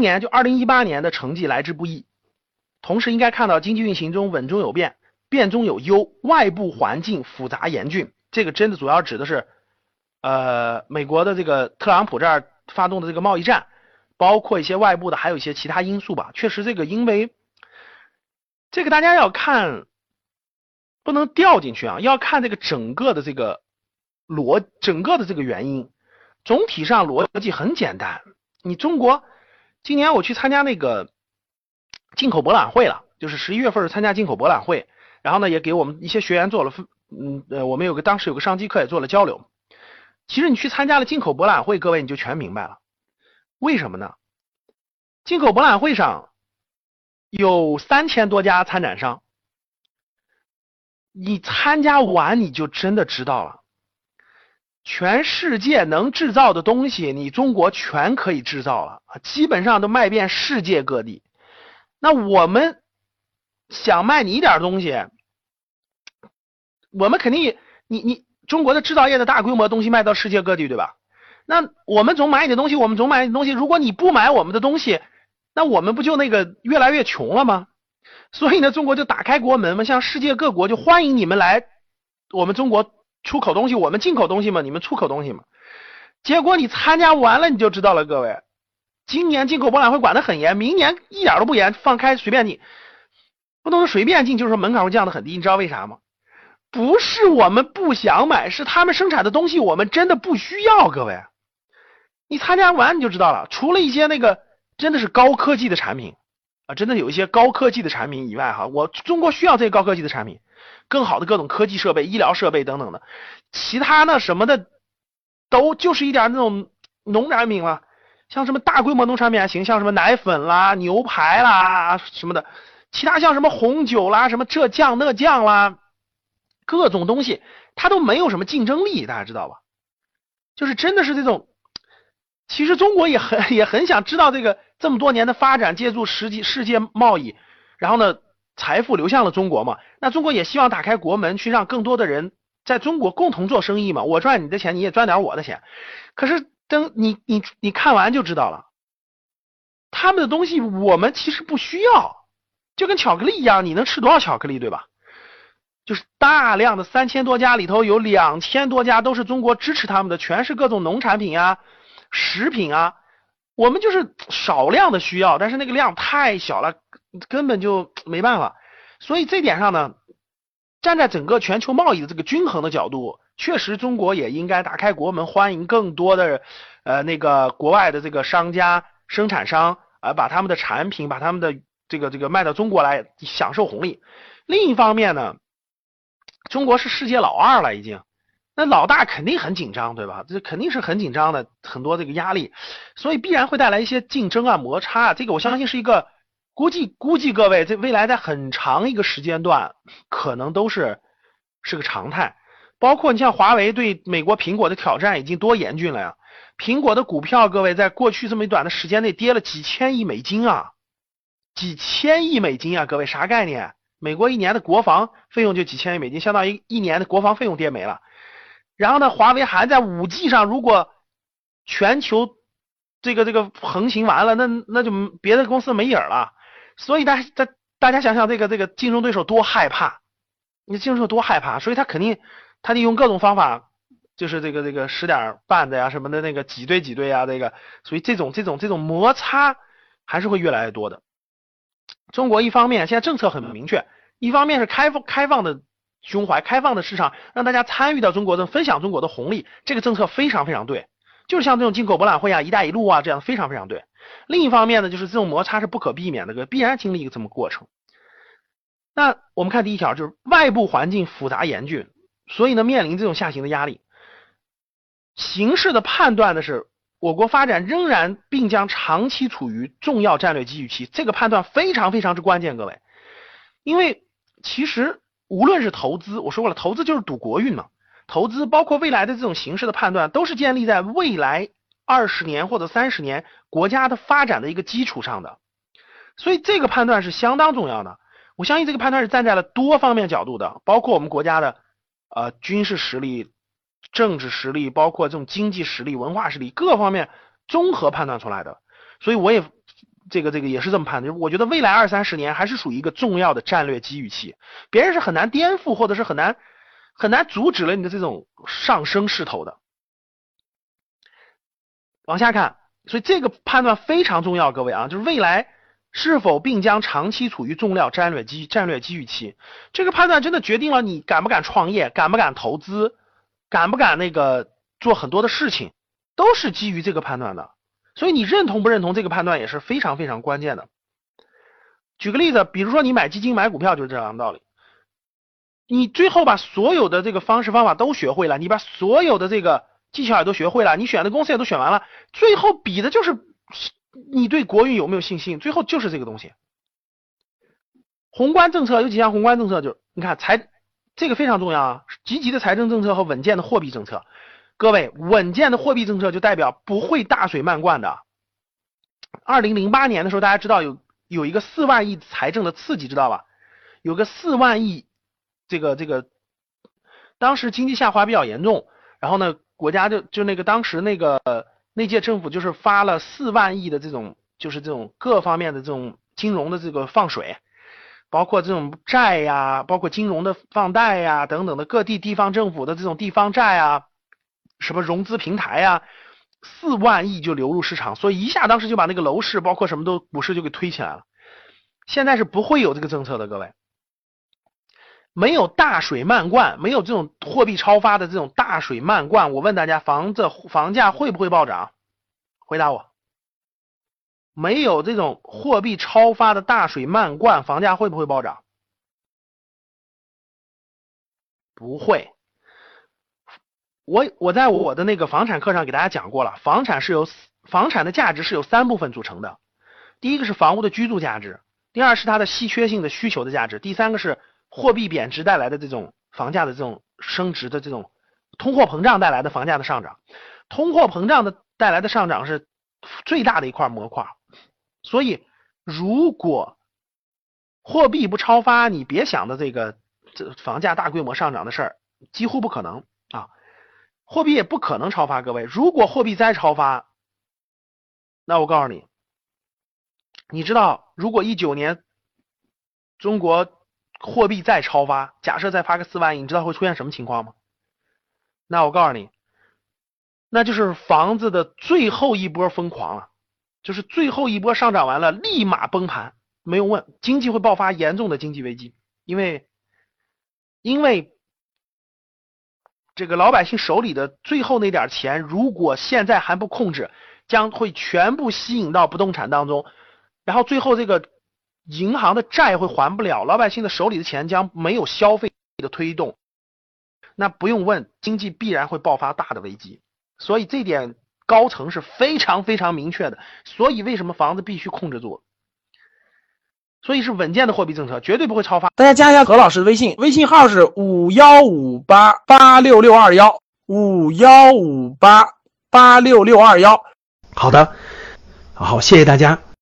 年就二零一八年的成绩来之不易，同时应该看到经济运行中稳中有变，变中有优，外部环境复杂严峻。这个真的主要指的是，呃，美国的这个特朗普这儿发动的这个贸易战，包括一些外部的，还有一些其他因素吧。确实，这个因为这个大家要看，不能掉进去啊，要看这个整个的这个逻，整个的这个原因。总体上逻辑很简单，你中国今年我去参加那个进口博览会了，就是十一月份参加进口博览会，然后呢也给我们一些学员做了，嗯呃我们有个当时有个商机课也做了交流。其实你去参加了进口博览会，各位你就全明白了，为什么呢？进口博览会上有三千多家参展商，你参加完你就真的知道了。全世界能制造的东西，你中国全可以制造了啊，基本上都卖遍世界各地。那我们想卖你一点东西，我们肯定，你你中国的制造业的大规模东西卖到世界各地，对吧？那我们总买你的东西，我们总买你的东西。如果你不买我们的东西，那我们不就那个越来越穷了吗？所以呢，中国就打开国门嘛，向世界各国就欢迎你们来我们中国。出口东西，我们进口东西嘛，你们出口东西嘛。结果你参加完了你就知道了，各位，今年进口博览会管得很严，明年一点都不严，放开随便进，不能说随便进，就是说门槛会降得很低。你知道为啥吗？不是我们不想买，是他们生产的东西我们真的不需要。各位，你参加完你就知道了，除了一些那个真的是高科技的产品啊，真的有一些高科技的产品以外，哈，我中国需要这些高科技的产品。更好的各种科技设备、医疗设备等等的，其他呢什么的都就是一点那种农产品了，像什么大规模农产品还行，像什么奶粉啦、牛排啦什么的，其他像什么红酒啦、什么这酱那酱啦，各种东西它都没有什么竞争力，大家知道吧？就是真的是这种，其实中国也很也很想知道这个这么多年的发展，借助实际世界贸易，然后呢？财富流向了中国嘛？那中国也希望打开国门，去让更多的人在中国共同做生意嘛？我赚你的钱，你也赚点我的钱。可是等你你你看完就知道了，他们的东西我们其实不需要，就跟巧克力一样，你能吃多少巧克力，对吧？就是大量的三千多家里头有两千多家都是中国支持他们的，全是各种农产品啊、食品啊，我们就是少量的需要，但是那个量太小了。根本就没办法，所以这点上呢，站在整个全球贸易的这个均衡的角度，确实中国也应该打开国门，欢迎更多的呃那个国外的这个商家、生产商啊，把他们的产品、把他们的这个这个卖到中国来享受红利。另一方面呢，中国是世界老二了已经，那老大肯定很紧张，对吧？这肯定是很紧张的，很多这个压力，所以必然会带来一些竞争啊、摩擦啊。这个我相信是一个。估计估计各位，这未来在很长一个时间段，可能都是是个常态。包括你像华为对美国苹果的挑战已经多严峻了呀！苹果的股票，各位在过去这么短的时间内跌了几千亿美金啊，几千亿美金啊！各位啥概念？美国一年的国防费用就几千亿美金，相当于一年的国防费用跌没了。然后呢，华为还在五 G 上，如果全球这个这个横行完了，那那就别的公司没影了。所以大大大家想想这个这个竞争对手多害怕，你竞争对手多害怕，所以他肯定他得用各种方法，就是这个这个使点绊子呀什么的那个挤兑挤兑啊这个，所以这种这种这种摩擦还是会越来越多的。中国一方面现在政策很明确，一方面是开放开放的胸怀，开放的市场，让大家参与到中国的分享中国的红利，这个政策非常非常对，就是像这种进口博览会啊、一带一路啊这样非常非常对。另一方面呢，就是这种摩擦是不可避免的，个必然经历一个这么过程。那我们看第一条，就是外部环境复杂严峻，所以呢面临这种下行的压力。形势的判断呢是，我国发展仍然并将长期处于重要战略机遇期，这个判断非常非常之关键，各位。因为其实无论是投资，我说过了，投资就是赌国运嘛，投资包括未来的这种形势的判断，都是建立在未来。二十年或者三十年国家的发展的一个基础上的，所以这个判断是相当重要的。我相信这个判断是站在了多方面角度的，包括我们国家的呃军事实力、政治实力，包括这种经济实力、文化实力各方面综合判断出来的。所以我也这个这个也是这么判的。我觉得未来二三十年还是属于一个重要的战略机遇期，别人是很难颠覆或者是很难很难阻止了你的这种上升势头的。往下看，所以这个判断非常重要，各位啊，就是未来是否并将长期处于重要战略机战略机遇期，这个判断真的决定了你敢不敢创业，敢不敢投资，敢不敢那个做很多的事情，都是基于这个判断的。所以你认同不认同这个判断也是非常非常关键的。举个例子，比如说你买基金买股票就是这样的道理，你最后把所有的这个方式方法都学会了，你把所有的这个。技巧也都学会了，你选的公司也都选完了，最后比的就是你对国运有没有信心，最后就是这个东西。宏观政策有几项宏观政策，就你看财这个非常重要啊，积极的财政政策和稳健的货币政策。各位，稳健的货币政策就代表不会大水漫灌的。二零零八年的时候，大家知道有有一个四万亿财政的刺激，知道吧？有个四万亿，这个这个，当时经济下滑比较严重，然后呢？国家就就那个当时那个那届政府就是发了四万亿的这种就是这种各方面的这种金融的这个放水，包括这种债呀，包括金融的放贷呀等等的各地地方政府的这种地方债啊，什么融资平台呀，四万亿就流入市场，所以一下当时就把那个楼市包括什么都股市就给推起来了。现在是不会有这个政策的，各位。没有大水漫灌，没有这种货币超发的这种大水漫灌，我问大家，房子房价会不会暴涨？回答我。没有这种货币超发的大水漫灌，房价会不会暴涨？不会。我我在我的那个房产课上给大家讲过了，房产是由房产的价值是由三部分组成的，第一个是房屋的居住价值，第二是它的稀缺性的需求的价值，第三个是。货币贬值带来的这种房价的这种升值的这种通货膨胀带来的房价的上涨，通货膨胀的带来的上涨是最大的一块模块，所以如果货币不超发，你别想的这个这房价大规模上涨的事儿，几乎不可能啊！货币也不可能超发，各位，如果货币再超发，那我告诉你，你知道如果一九年中国。货币再超发，假设再发个四万亿，你知道会出现什么情况吗？那我告诉你，那就是房子的最后一波疯狂了，就是最后一波上涨完了，立马崩盘，没有问，经济会爆发严重的经济危机，因为因为这个老百姓手里的最后那点钱，如果现在还不控制，将会全部吸引到不动产当中，然后最后这个。银行的债会还不了，老百姓的手里的钱将没有消费的推动，那不用问，经济必然会爆发大的危机。所以这点高层是非常非常明确的。所以为什么房子必须控制住？所以是稳健的货币政策，绝对不会超发。大家加一下何老师的微信，微信号是五幺五八八六六二幺五幺五八八六六二幺。好的，好，谢谢大家。